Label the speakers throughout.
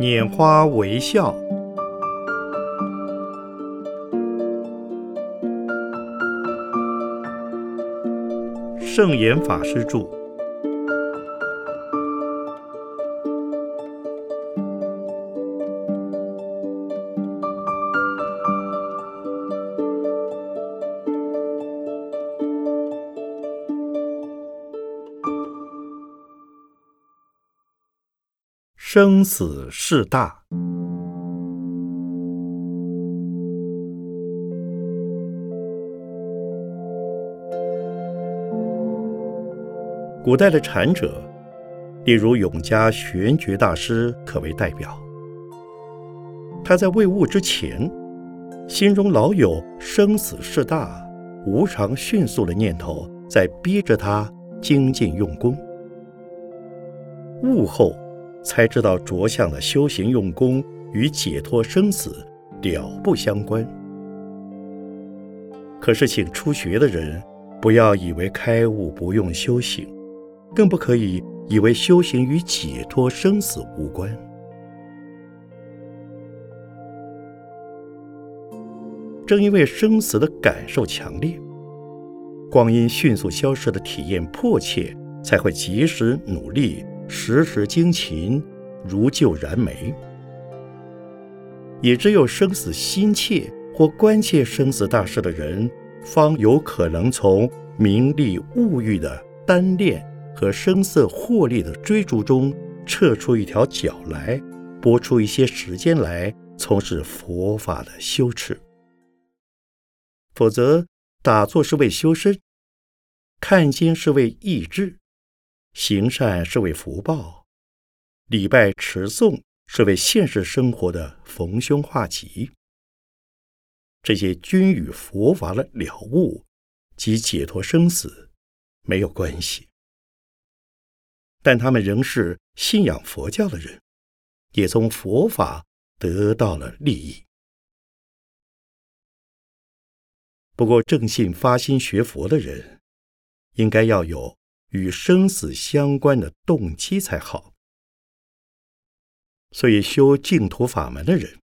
Speaker 1: 拈花微笑，圣严法师著。生死事大，古代的禅者，例如永嘉玄觉大师，可为代表。他在未悟之前，心中老有生死事大、无常迅速的念头，在逼着他精进用功。悟后。才知道着相的修行用功与解脱生死了不相关。可是，请初学的人不要以为开悟不用修行，更不可以以为修行与解脱生死无关。正因为生死的感受强烈，光阴迅速消失的体验迫切，才会及时努力。时时精勤，如救燃眉。也只有生死心切或关切生死大事的人，方有可能从名利物欲的单恋和声色获利的追逐中撤出一条脚来，拨出一些时间来从事佛法的修持。否则，打坐是为修身，看经是为益智。行善是为福报，礼拜持诵是为现实生活的逢凶化吉。这些均与佛法的了悟及解脱生死没有关系，但他们仍是信仰佛教的人，也从佛法得到了利益。不过，正信发心学佛的人，应该要有。与生死相关的动机才好，所以修净土法门的人，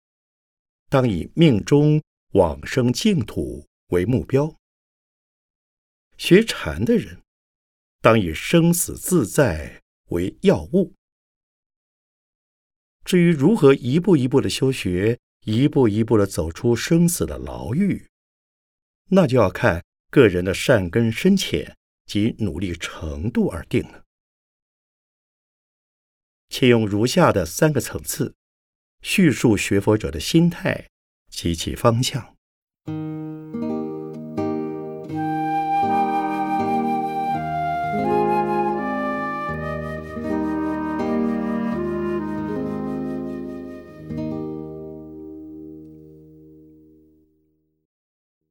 Speaker 1: 当以命中往生净土为目标；学禅的人，当以生死自在为要务。至于如何一步一步的修学，一步一步的走出生死的牢狱，那就要看个人的善根深浅。及努力程度而定了。且用如下的三个层次叙述学佛者的心态及其方向。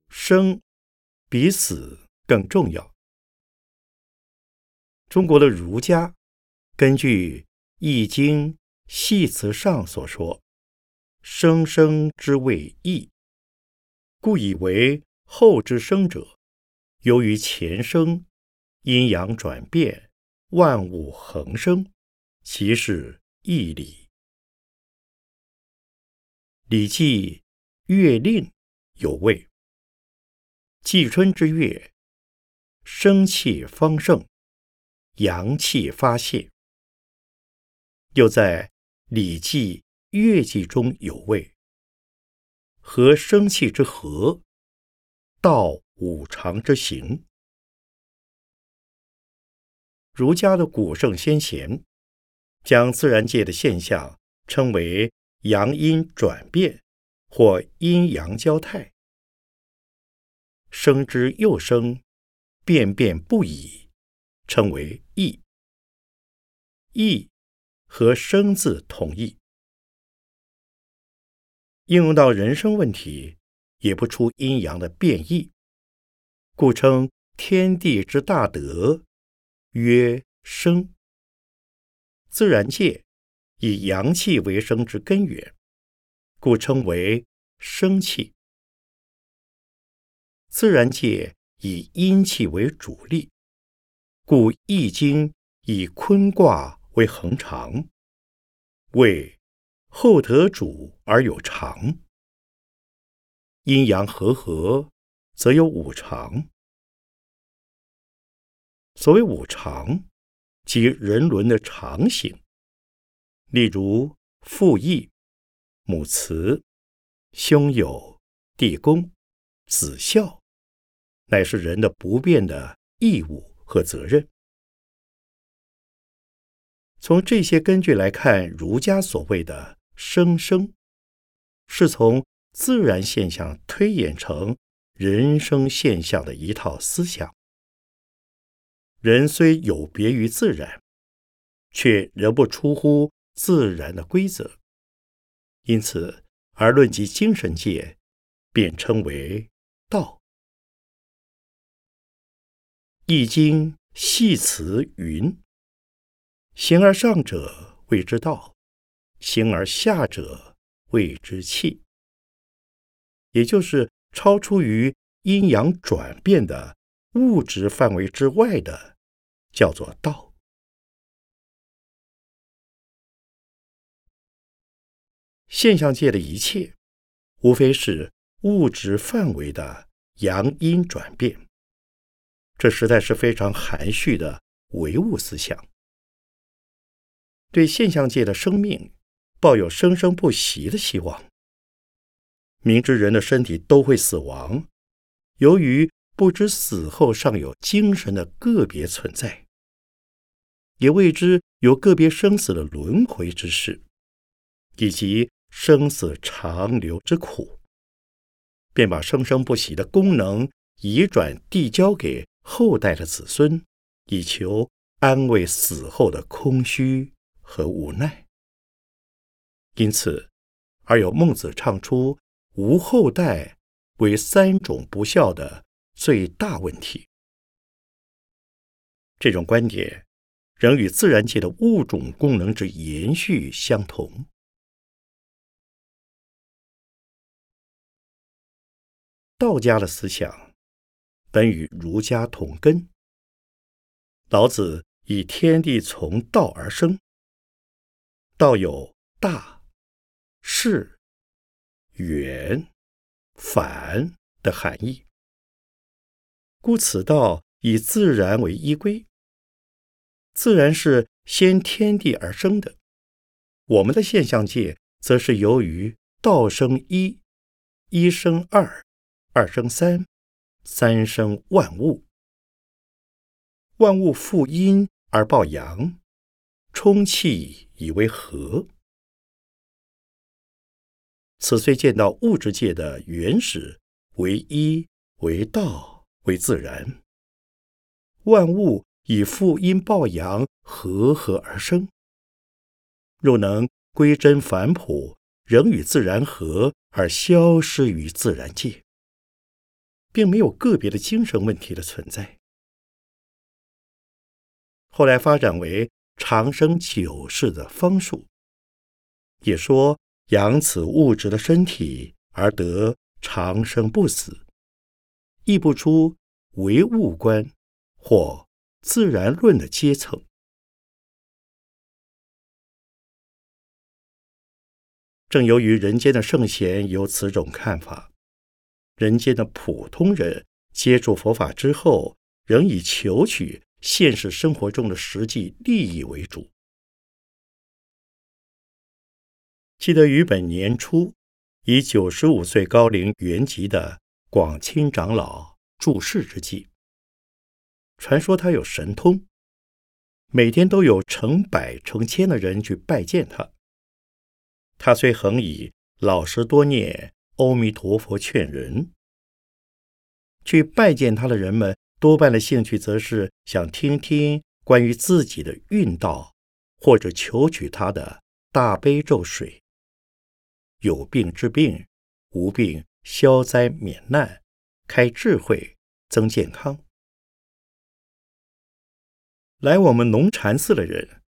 Speaker 1: 生比死更重要。中国的儒家根据《易经》系辞上所说：“生生之谓易，故以为后之生者，由于前生阴阳转变，万物恒生，其是易理。”《礼记·月令》有谓：“季春之月，生气方盛。”阳气发泄，又在《礼记·乐记》中有谓：“和生气之和，道五常之行。”儒家的古圣先贤将自然界的现象称为阳阴转变或阴阳交泰，生之又生，变变不已。称为义，义和生字同义，应用到人生问题，也不出阴阳的变异，故称天地之大德曰生。自然界以阳气为生之根源，故称为生气。自然界以阴气为主力。故《易经》以坤卦为恒常，谓厚德主而有常，阴阳和合，则有五常。所谓五常，即人伦的常形。例如父义、母慈、兄友、弟恭、子孝，乃是人的不变的义务和责任。从这些根据来看，儒家所谓的“生生”，是从自然现象推演成人生现象的一套思想。人虽有别于自然，却仍不出乎。自然的规则，因此而论及精神界，便称为道。《易经》系辞云：“形而上者谓之道，形而下者谓之气。”也就是超出于阴阳转变的物质范围之外的，叫做道。现象界的一切，无非是物质范围的阳阴转变。这实在是非常含蓄的唯物思想。对现象界的生命抱有生生不息的希望。明知人的身体都会死亡，由于不知死后尚有精神的个别存在，也未知有个别生死的轮回之事，以及。生死长流之苦，便把生生不息的功能移转递交给后代的子孙，以求安慰死后的空虚和无奈。因此，而有孟子唱出“无后代”为三种不孝的最大问题。这种观点仍与自然界的物种功能之延续相同。道家的思想本与儒家同根。老子以天地从道而生，道有大、势、远、反的含义，故此道以自然为依归。自然是先天地而生的，我们的现象界则是由于道生一，一生二。二生三，三生万物。万物负阴而抱阳，充气以为和。此虽见到物质界的原始为一为道为自然，万物以负阴抱阳和合而生。若能归真返璞，仍与自然合而消失于自然界。并没有个别的精神问题的存在。后来发展为长生久世的方术，也说养此物质的身体而得长生不死，亦不出唯物观或自然论的阶层。正由于人间的圣贤有此种看法。人间的普通人接触佛法之后，仍以求取现实生活中的实际利益为主。记得于本年初，以九十五岁高龄圆寂的广清长老住世之际，传说他有神通，每天都有成百成千的人去拜见他。他虽恒以老实多念。阿弥陀佛劝人去拜见他的人们，多半的兴趣则是想听听关于自己的运道，或者求取他的大悲咒水。有病治病，无病消灾免难，开智慧，增健康。来我们农禅寺的人，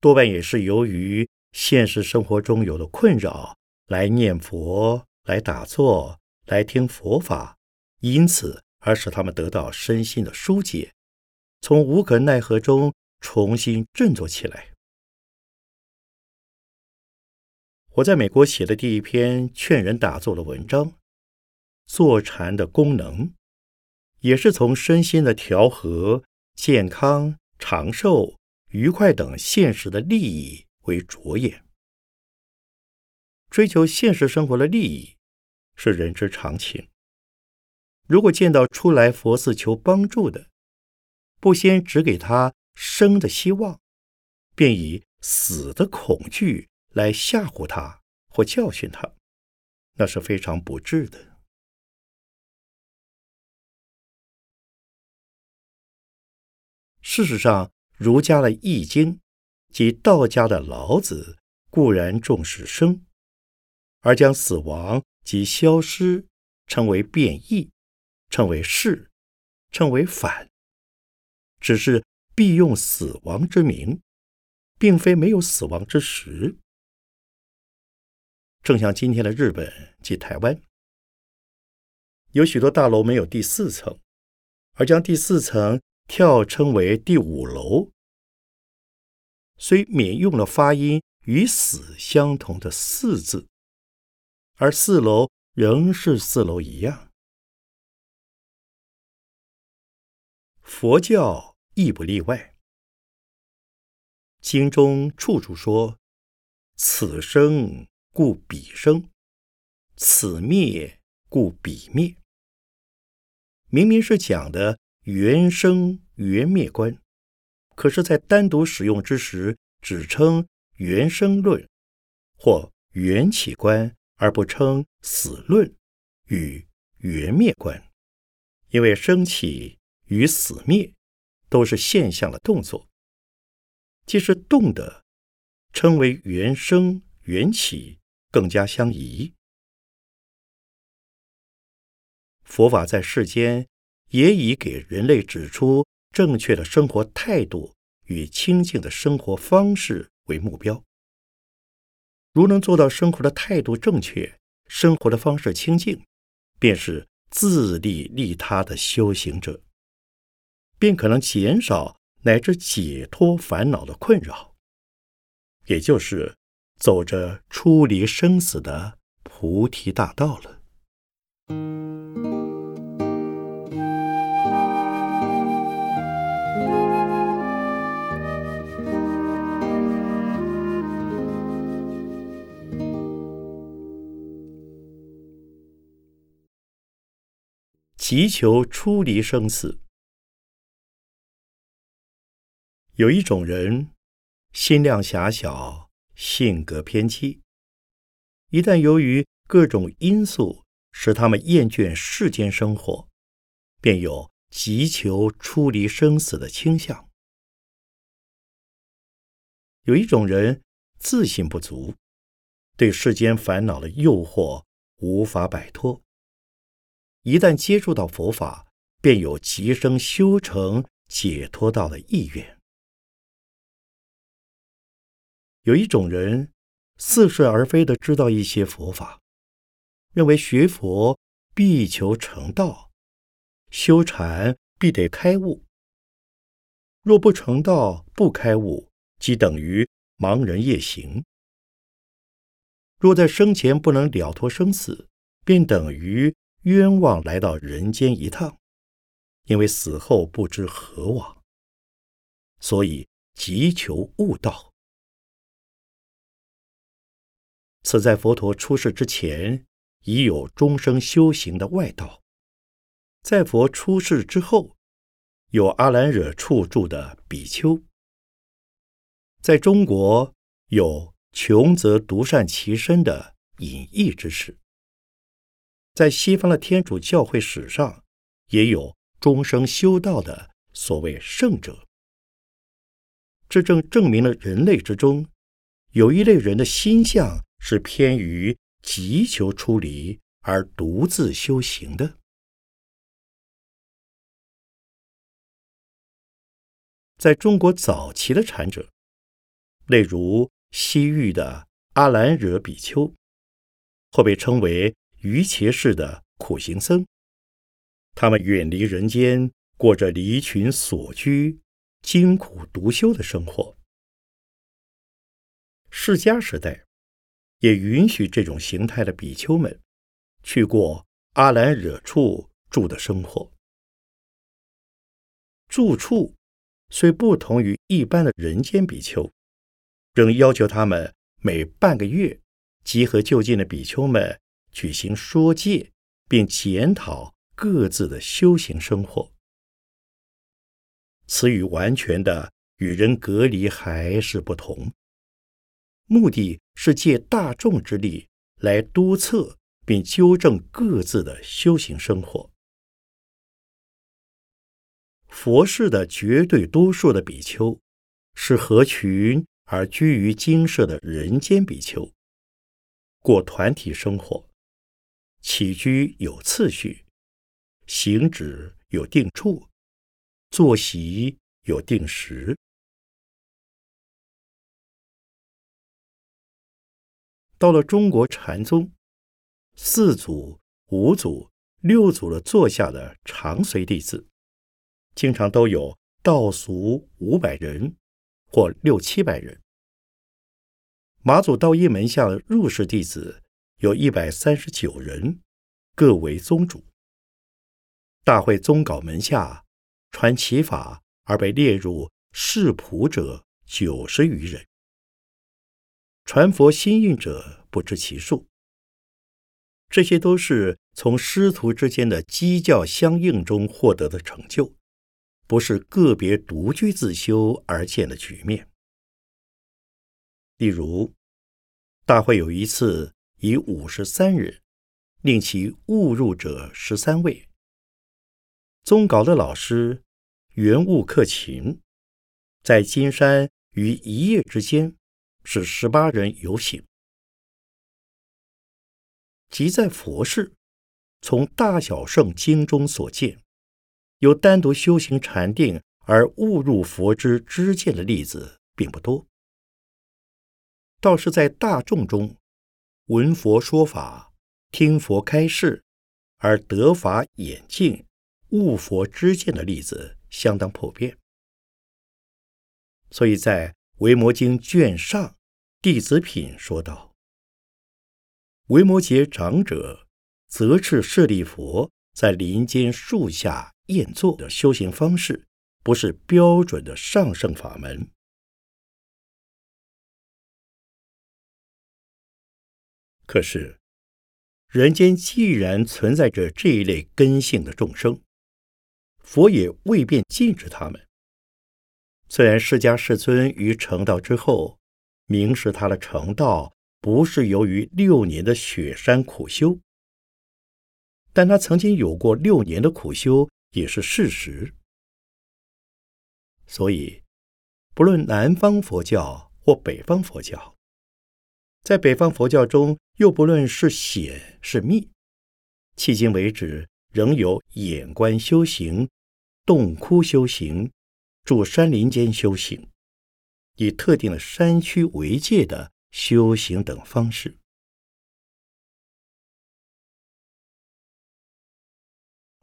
Speaker 1: 多半也是由于现实生活中有了困扰，来念佛。来打坐，来听佛法，因此而使他们得到身心的疏解，从无可奈何中重新振作起来。我在美国写的第一篇劝人打坐的文章，坐禅的功能，也是从身心的调和、健康、长寿、愉快等现实的利益为着眼。追求现实生活的利益是人之常情。如果见到出来佛寺求帮助的，不先只给他生的希望，便以死的恐惧。来吓唬他或教训他，那是非常不智的。事实上，儒家的《易经》及道家的老子固然重视生，而将死亡及消失称为变异，称为是，称为反，只是必用死亡之名，并非没有死亡之时。正像今天的日本及台湾，有许多大楼没有第四层，而将第四层跳称为第五楼，虽免用了发音与“死”相同的“四”字，而四楼仍是四楼一样。佛教亦不例外，经中处处说：“此生。”故彼生，此灭故彼灭。明明是讲的原生原灭观，可是，在单独使用之时，只称原生论或缘起观，而不称死论与缘灭观。因为生起与死灭都是现象的动作，既是动的，称为原生缘起。更加相宜。佛法在世间也以给人类指出正确的生活态度与清净的生活方式为目标。如能做到生活的态度正确，生活的方式清净，便是自利利他的修行者，便可能减少乃至解脱烦恼的困扰，也就是。走着出离生死的菩提大道了。祈求出离生死，有一种人，心量狭小。性格偏激，一旦由于各种因素使他们厌倦世间生活，便有急求出离生死的倾向。有一种人自信不足，对世间烦恼的诱惑无法摆脱，一旦接触到佛法，便有提升修成解脱道的意愿。有一种人似是而非的知道一些佛法，认为学佛必求成道，修禅必得开悟。若不成道不开悟，即等于盲人夜行。若在生前不能了脱生死，便等于冤枉来到人间一趟，因为死后不知何往，所以急求悟道。此在佛陀出世之前，已有终生修行的外道；在佛出世之后，有阿兰惹处住的比丘。在中国，有穷则独善其身的隐逸之士；在西方的天主教会史上，也有终生修道的所谓圣者。这正证明了人类之中有一类人的心相。是偏于急求出离而独自修行的。在中国早期的禅者，例如西域的阿兰惹比丘，或被称为瑜伽式的苦行僧，他们远离人间，过着离群所居、艰苦独修的生活。释迦时代。也允许这种形态的比丘们去过阿兰惹处住的生活。住处虽不同于一般的人间比丘，仍要求他们每半个月集合就近的比丘们举行说戒，并检讨各自的修行生活。此与完全的与人隔离还是不同。目的是借大众之力来督测并纠正各自的修行生活。佛世的绝对多数的比丘是合群而居于精舍的人间比丘，过团体生活，起居有次序，行止有定处，坐席有定时。到了中国禅宗，四祖、五祖、六祖的座下的长随弟子，经常都有道俗五百人或六七百人。马祖道一门下的入室弟子有一百三十九人，各为宗主。大会宗稿门下传其法而被列入世谱者九十余人。传佛心印者不知其数，这些都是从师徒之间的机教相应中获得的成就，不是个别独居自修而见的局面。例如，大会有一次以五十三人，令其误入者十三位。宗稿的老师原物克勤，在金山于一夜之间。使十八人游行，即在佛事，从大小圣经中所见，有单独修行禅定而误入佛之知见的例子并不多。倒是在大众中，闻佛说法、听佛开示而得法眼净、悟佛知见的例子相当普遍。所以在维摩经卷上，弟子品说道：“维摩诘长者则斥舍利佛在林间树下宴坐的修行方式，不是标准的上圣法门。可是，人间既然存在着这一类根性的众生，佛也未便禁止他们。”虽然释迦世尊于成道之后，明示他的成道不是由于六年的雪山苦修，但他曾经有过六年的苦修也是事实。所以，不论南方佛教或北方佛教，在北方佛教中，又不论是显是密，迄今为止仍有眼观修行、洞窟修行。住山林间修行，以特定的山区为界的修行等方式。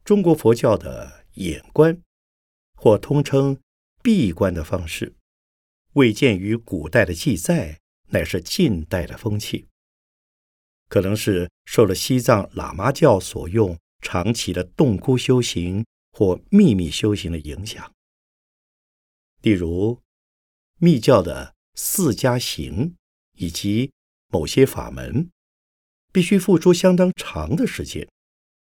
Speaker 1: 中国佛教的眼观，或通称闭关的方式，未见于古代的记载，乃是近代的风气。可能是受了西藏喇嘛教所用长期的洞窟修行或秘密修行的影响。例如，密教的四加行以及某些法门，必须付出相当长的时间，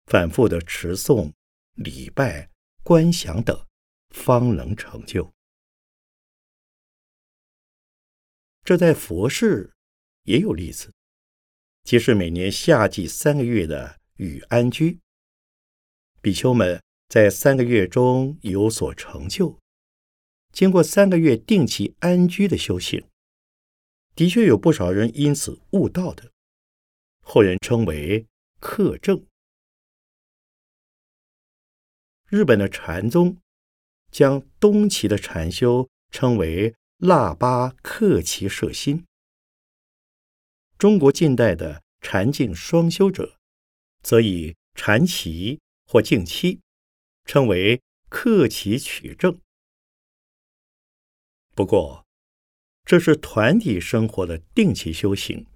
Speaker 1: 反复的持诵、礼拜、观想等，方能成就。这在佛事也有例子，即是每年夏季三个月的雨安居，比丘们在三个月中有所成就。经过三个月定期安居的修行，的确有不少人因此悟道的，后人称为克正。日本的禅宗将东齐的禅修称为腊八克其摄心。中国近代的禅净双修者，则以禅齐或净期称为克其取证。不过，这是团体生活的定期修行，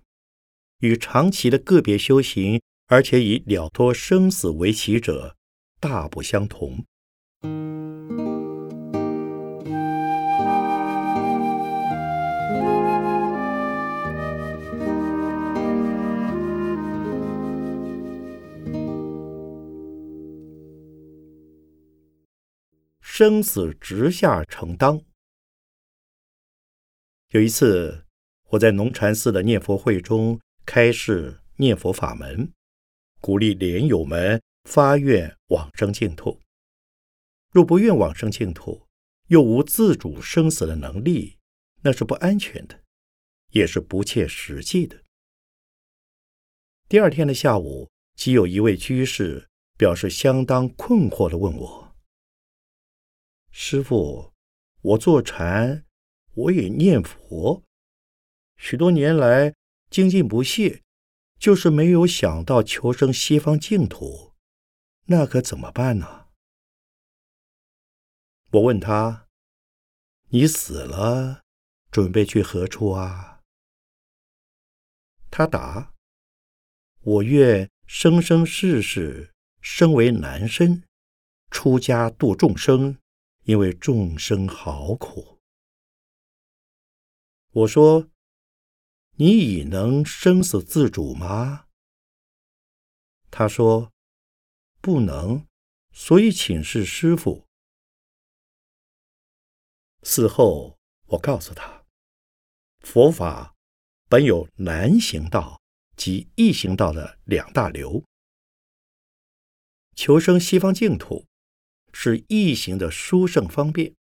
Speaker 1: 与长期的个别修行，而且以了脱生死为起者，大不相同。生死直下承当。有一次，我在龙禅寺的念佛会中开示念佛法门，鼓励莲友们发愿往生净土。若不愿往生净土，又无自主生死的能力，那是不安全的，也是不切实际的。第二天的下午，即有一位居士表示相当困惑的问我。师傅，我坐禅，我也念佛，许多年来精进不懈，就是没有想到求生西方净土，那可怎么办呢？我问他：“你死了，准备去何处啊？”他答：“我愿生生世世生为男身，出家度众生。”因为众生好苦，我说：“你已能生死自主吗？”他说：“不能，所以请示师傅。”事后我告诉他：“佛法本有难行道及易行道的两大流，求生西方净土。”是易行的殊胜方便。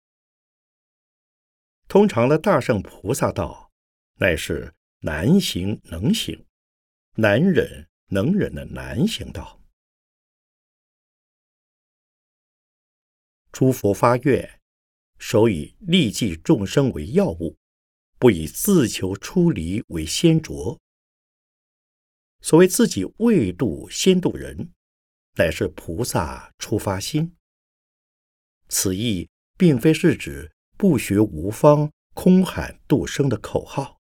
Speaker 1: 通常的大圣菩萨道，乃是难行能行、难忍能忍的难行道。诸佛发愿，首以利济众生为要务，不以自求出离为先着。所谓自己未度先度人，乃是菩萨出发心。此意并非是指不学无方、空喊度生的口号，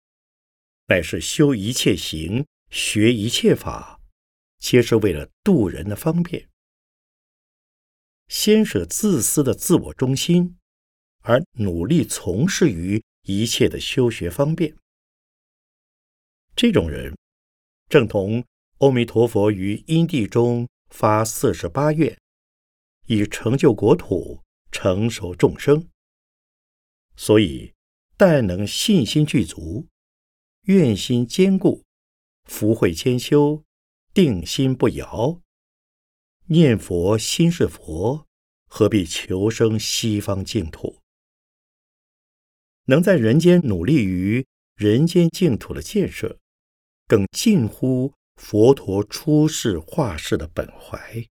Speaker 1: 乃是修一切行、学一切法，皆是为了度人的方便。先舍自私的自我中心，而努力从事于一切的修学方便。这种人，正同阿弥陀佛于因地中发四十八愿，以成就国土。成熟众生，所以但能信心具足，愿心坚固，福慧兼修，定心不摇，念佛心是佛，何必求生西方净土？能在人间努力于人间净土的建设，更近乎佛陀出世化世的本怀。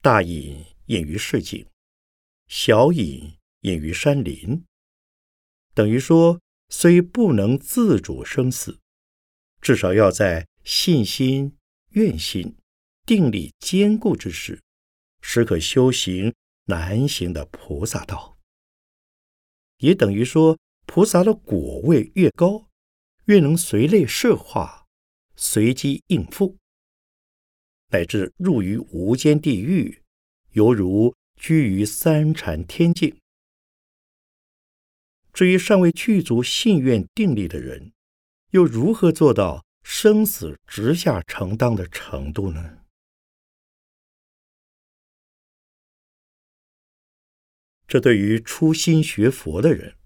Speaker 1: 大隐隐于市井，小隐隐于山林。等于说，虽不能自主生死，至少要在信心、愿心、定力坚固之时，时可修行难行的菩萨道。也等于说，菩萨的果位越高，越能随类摄化，随机应付。乃至入于无间地狱，犹如居于三禅天境。至于尚未具足信愿定力的人，又如何做到生死直下承当的程度呢？这对于初心学佛的人，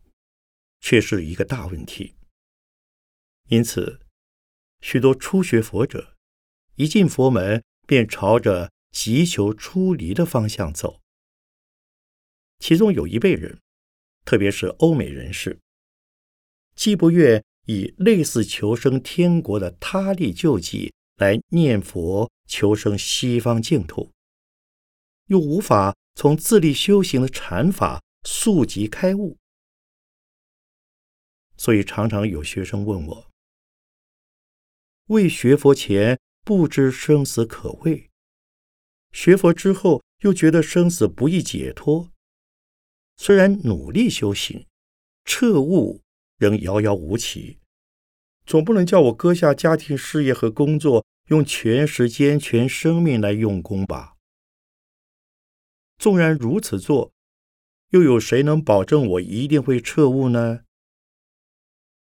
Speaker 1: 却是一个大问题。因此，许多初学佛者一进佛门，便朝着急求出离的方向走。其中有一辈人，特别是欧美人士，既不愿以类似求生天国的他力救济来念佛求生西方净土，又无法从自力修行的禅法速即开悟，所以常常有学生问我：未学佛前。不知生死可畏，学佛之后又觉得生死不易解脱。虽然努力修行，彻悟仍遥遥无期。总不能叫我割下家庭事业和工作，用全时间、全生命来用功吧？纵然如此做，又有谁能保证我一定会彻悟呢？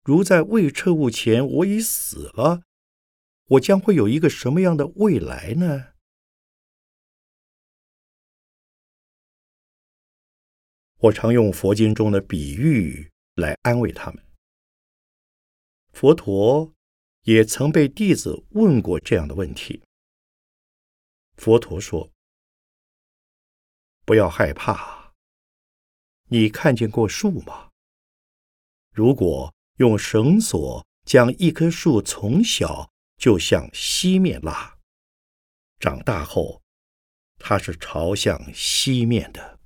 Speaker 1: 如在未彻悟前我已死了，我将会有一个什么样的未来呢？我常用佛经中的比喻来安慰他们。佛陀也曾被弟子问过这样的问题。佛陀说：“不要害怕。你看见过树吗？如果用绳索将一棵树从小就向西面拉，长大后它是朝向西面的。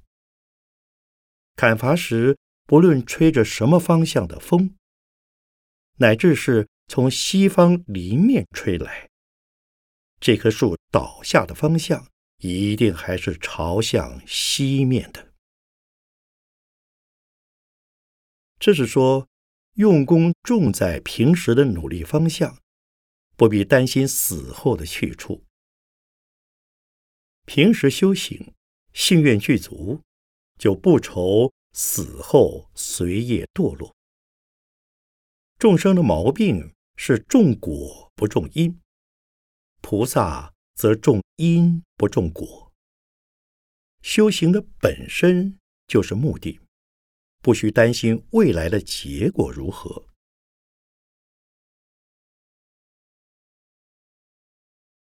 Speaker 1: 砍伐时，不论吹着什么方向的风。”乃至是从西方林面吹来，这棵树倒下的方向一定还是朝向西面的。这是说，用功重在平时的努力方向，不必担心死后的去处。平时修行，信愿具足，就不愁死后随业堕落。众生的毛病是种果不种因，菩萨则种因不种果。修行的本身就是目的，不需担心未来的结果如何。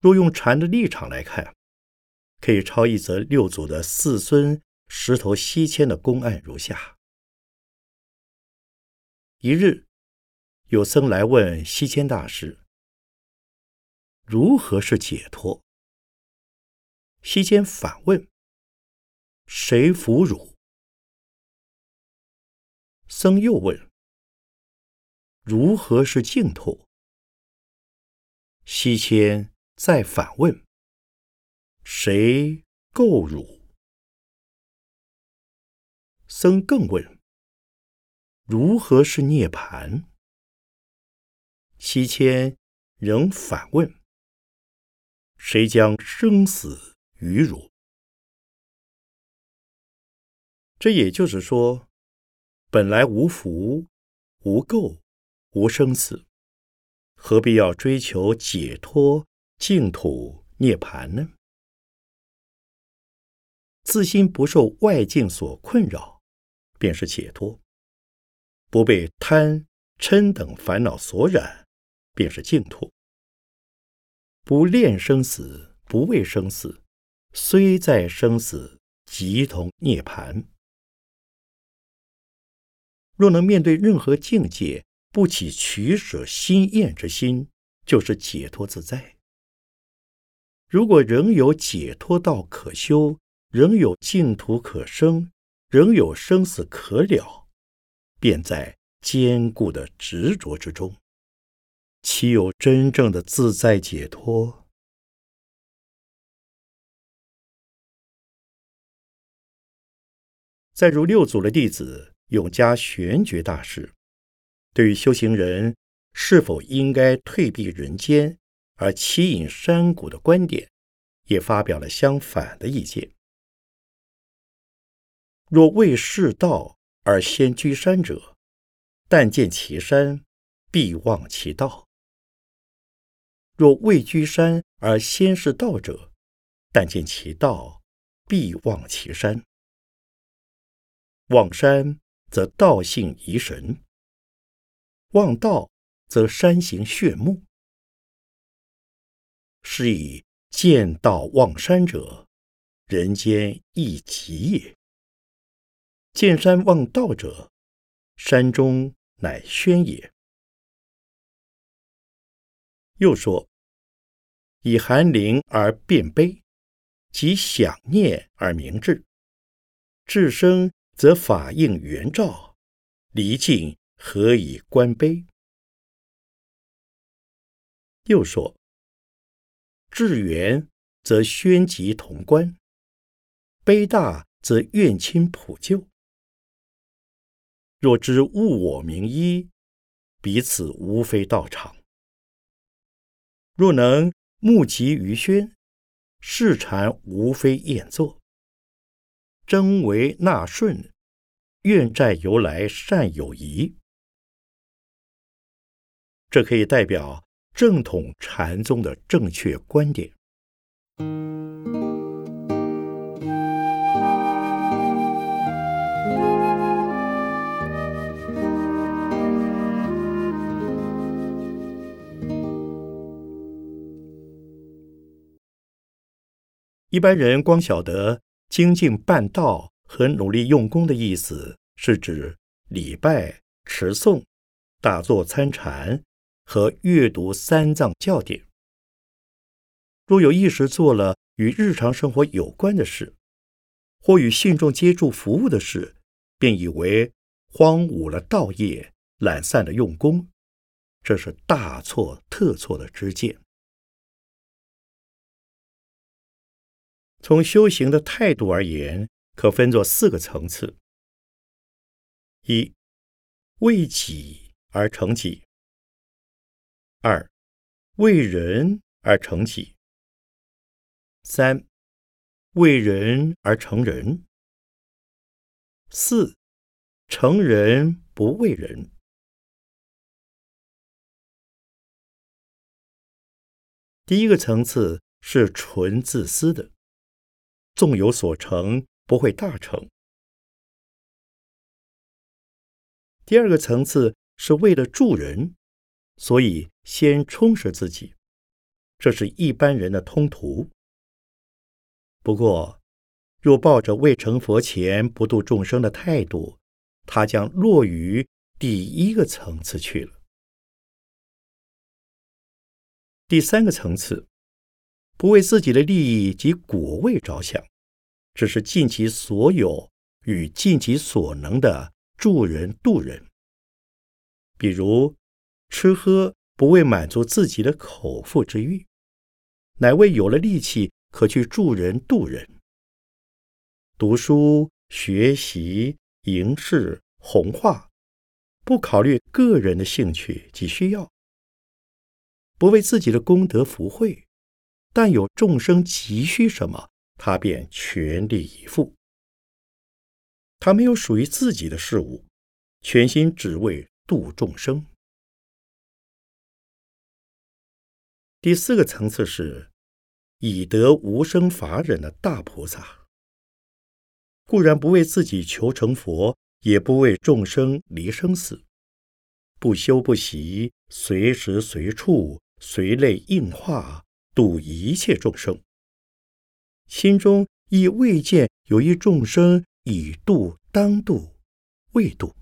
Speaker 1: 若用禅的立场来看，可以抄一则六祖的四孙石头西迁的公案如下：一日。有僧来问西迁大师：“如何是解脱？”西迁反问：“谁俘汝？”僧又问：“如何是净土？”西迁再反问：“谁构汝？”僧更问：“如何是涅盘？”西迁仍反问：“谁将生死与汝？”这也就是说，本来无福、无垢、无生死，何必要追求解脱、净土、涅盘呢？自心不受外境所困扰，便是解脱；不被贪、嗔等烦恼所染。便是净土。不恋生死，不畏生死，虽在生死，即同涅盘。若能面对任何境界，不起取舍心厌之心，就是解脱自在。如果仍有解脱道可修，仍有净土可生，仍有生死可了，便在坚固的执着之中。岂有真正的自在解脱？再如六祖的弟子永嘉玄觉大师，对于修行人是否应该退避人间而栖隐山谷的观点，也发表了相反的意见。若未世道而先居山者，但见其山，必忘其道。若未居山而先是道者，但见其道，必忘其山。忘山则道性疑神；忘道则山形炫目。是以见道忘山者，人间亦极也；见山忘道者，山中乃宣也。又说：以寒灵而变悲，即想念而明志。至生则法应圆照，离境何以观悲？又说：志圆则宣极同观，悲大则愿亲普救。若知物我名一，彼此无非道场。若能目集于轩，视禅无非宴坐。真为纳顺，愿债由来善有疑。这可以代表正统禅宗的正确观点。一般人光晓得精进办道和努力用功的意思，是指礼拜、持诵、打坐参禅和阅读三藏教典。若有意识做了与日常生活有关的事，或与信众接触服务的事，便以为荒芜了道业，懒散了用功，这是大错特错的知见。从修行的态度而言，可分作四个层次：一、为己而成己；二、为人而成己；三、为人而成人；四、成人不为人。第一个层次是纯自私的。纵有所成，不会大成。第二个层次是为了助人，所以先充实自己，这是一般人的通途。不过，若抱着未成佛前不度众生的态度，他将落于第一个层次去了。第三个层次。不为自己的利益及果位着想，只是尽其所有与尽其所能的助人度人。比如吃喝不为满足自己的口腹之欲，乃为有了力气可去助人度人。读书学习吟诗弘化，不考虑个人的兴趣及需要，不为自己的功德福慧。但有众生急需什么，他便全力以赴。他没有属于自己的事物，全心只为度众生。第四个层次是以德无生法忍的大菩萨，固然不为自己求成佛，也不为众生离生死，不修不习，随时随处随类应化。度一切众生，心中亦未见有一众生已度当度未度。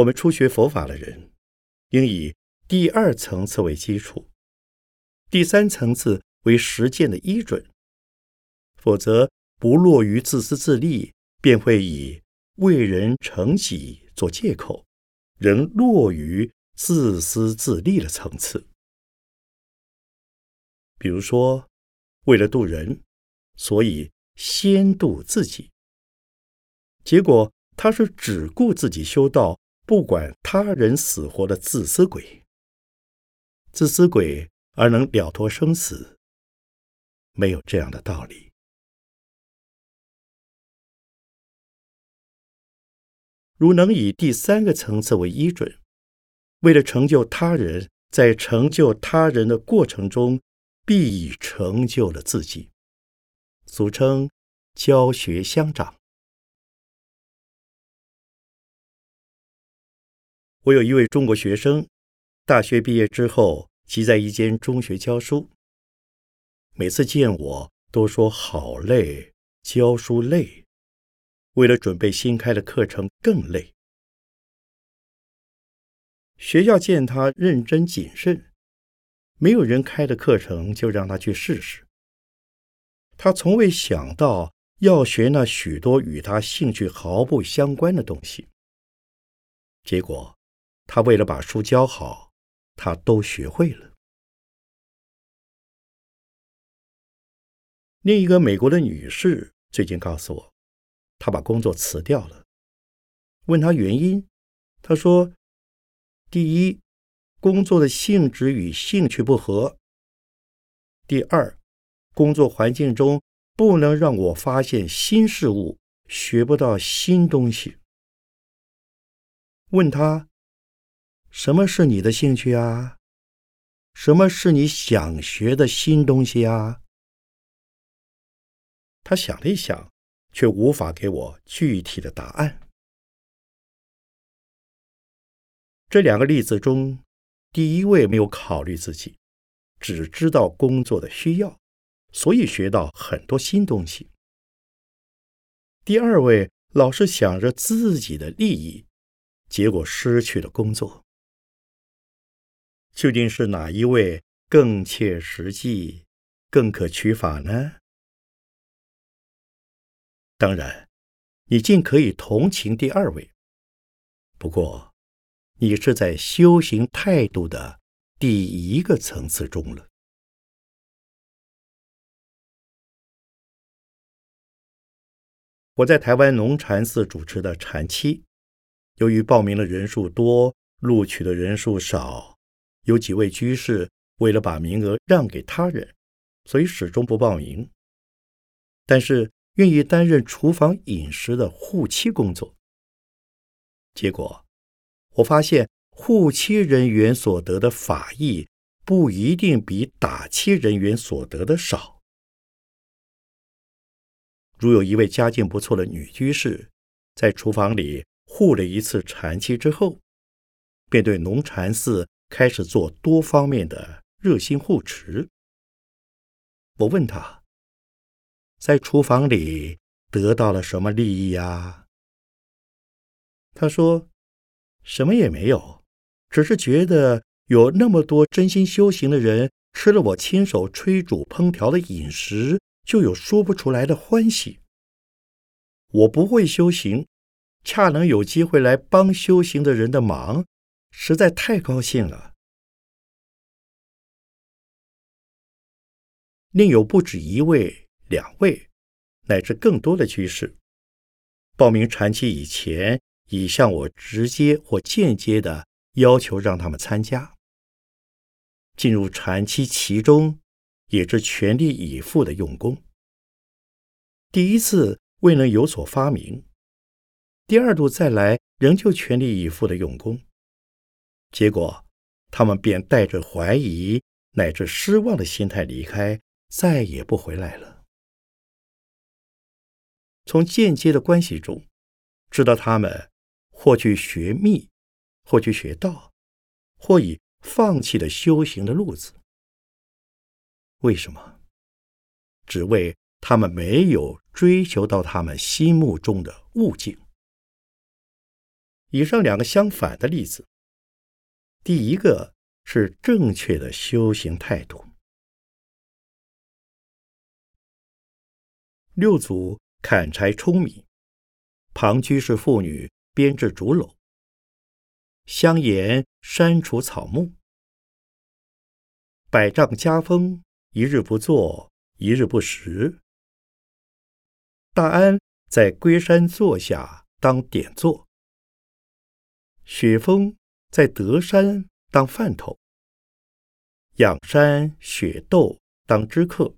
Speaker 1: 我们初学佛法的人，应以第二层次为基础，第三层次为实践的依准，否则不落于自私自利，便会以为人成己做借口。仍落于自私自利的层次。比如说，为了渡人，所以先渡自己。结果他是只顾自己修道，不管他人死活的自私鬼。自私鬼而能了脱生死，没有这样的道理。如能以第三个层次为依准，为了成就他人，在成就他人的过程中，必已成就了自己，俗称教学相长。我有一位中国学生，大学毕业之后，即在一间中学教书。每次见我都说好累，教书累。为了准备新开的课程，更累。学校见他认真谨慎，没有人开的课程就让他去试试。他从未想到要学那许多与他兴趣毫不相关的东西。结果，他为了把书教好，他都学会了。另一个美国的女士最近告诉我，她把工作辞掉了。问她原因，她说：第一，工作的性质与兴趣不合；第二，工作环境中不能让我发现新事物，学不到新东西。问他：什么是你的兴趣啊？什么是你想学的新东西啊？他想了一想，却无法给我具体的答案。这两个例子中，第一位没有考虑自己，只知道工作的需要，所以学到很多新东西；第二位老是想着自己的利益，结果失去了工作。究竟是哪一位更切实际、更可取法呢？当然，你尽可以同情第二位，不过。你是在修行态度的第一个层次中了。我在台湾龙禅寺主持的禅期，由于报名的人数多，录取的人数少，有几位居士为了把名额让给他人，所以始终不报名。但是愿意担任厨房饮食的护妻工作，结果。我发现护妻人员所得的法益不一定比打妻人员所得的少。如有一位家境不错的女居士，在厨房里护了一次禅期之后，便对农禅寺开始做多方面的热心护持。我问他，在厨房里得到了什么利益呀？他说。什么也没有，只是觉得有那么多真心修行的人吃了我亲手炊煮烹调的饮食，就有说不出来的欢喜。我不会修行，恰能有机会来帮修行的人的忙，实在太高兴了。另有不止一位、两位，乃至更多的居士，报名禅期以前。已向我直接或间接的要求让他们参加进入禅期其中，也是全力以赴的用功。第一次未能有所发明，第二度再来仍旧全力以赴的用功，结果他们便带着怀疑乃至失望的心态离开，再也不回来了。从间接的关系中，知道他们。或去学密，或去学道，或以放弃了修行的路子。为什么？只为他们没有追求到他们心目中的悟境。以上两个相反的例子，第一个是正确的修行态度。六祖砍柴舂米，旁居士妇女。编制竹篓，香岩删除草木，百丈家风，一日不做，一日不食。大安在龟山坐下当点坐，雪峰在德山当饭头，仰山雪窦当知客，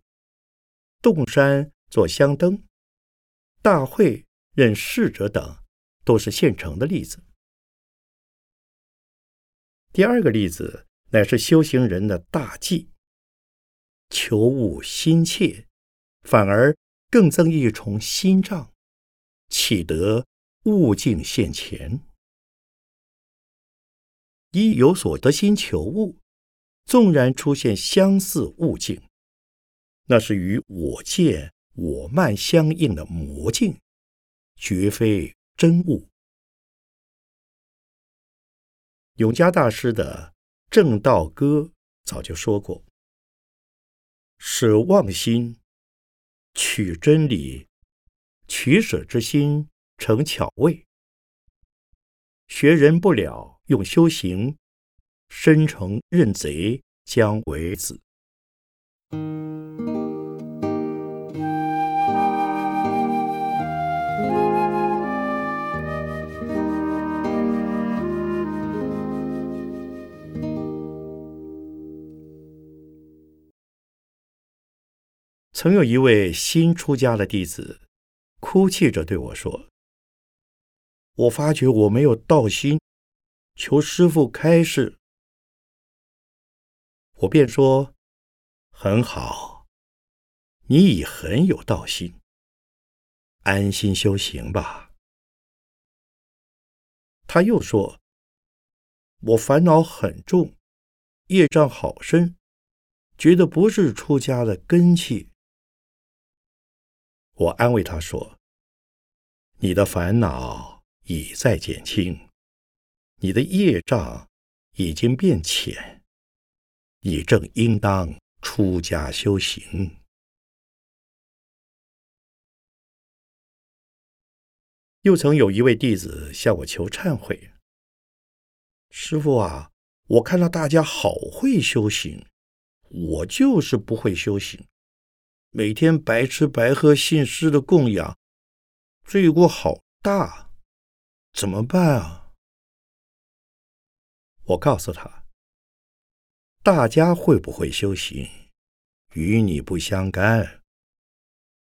Speaker 1: 洞山做香灯，大会任侍者等。都是现成的例子。第二个例子乃是修行人的大忌，求物心切，反而更增一重心障，岂得悟境现前？一有所得心求物，纵然出现相似物境，那是与我见我慢相应的魔境，绝非。真物，永嘉大师的《正道歌》早就说过：“舍妄心，取真理；取舍之心，成巧味。学人不了，用修行，身成任贼将为子。曾有一位新出家的弟子，哭泣着对我说：“我发觉我没有道心，求师傅开示。”我便说：“很好，你已很有道心，安心修行吧。”他又说：“我烦恼很重，业障好深，觉得不是出家的根气。”我安慰他说：“你的烦恼已在减轻，你的业障已经变浅，你正应当出家修行。”又曾有一位弟子向我求忏悔：“师傅啊，我看到大家好会修行，我就是不会修行。”每天白吃白喝信师的供养，罪过好大，怎么办啊？我告诉他，大家会不会修行，与你不相干。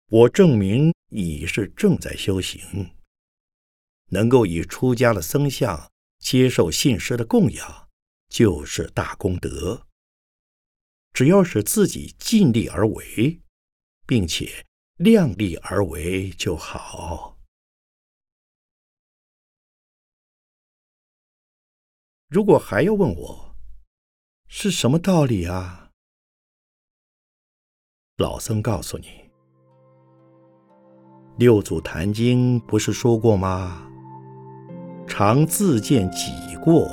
Speaker 1: 我证明你是正在修行，能够以出家的僧相接受信师的供养，就是大功德。只要是自己尽力而为。并且量力而为就好。如果还要问我是什么道理啊？老僧告诉你，《六祖坛经》不是说过吗？常自见己过，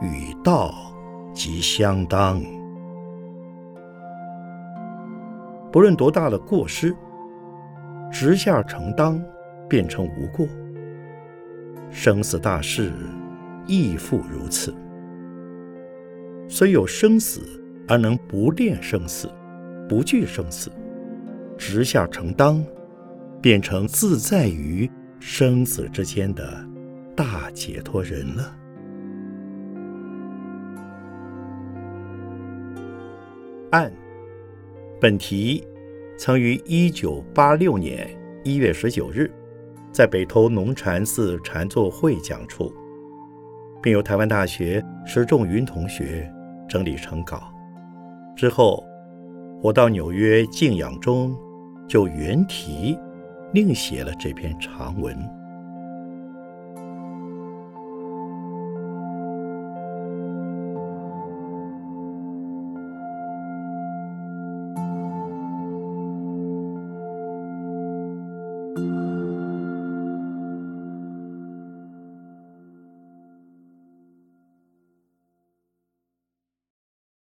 Speaker 1: 与道即相当。不论多大的过失，直下承当，变成无过。生死大事亦复如此。虽有生死，而能不恋生死，不惧生死，直下承当，变成自在于生死之间的大解脱人了。按。本题曾于一九八六年一月十九日，在北投龙禅寺禅坐会讲出，并由台湾大学石仲云同学整理成稿。之后，我到纽约静养中，就原题另写了这篇长文。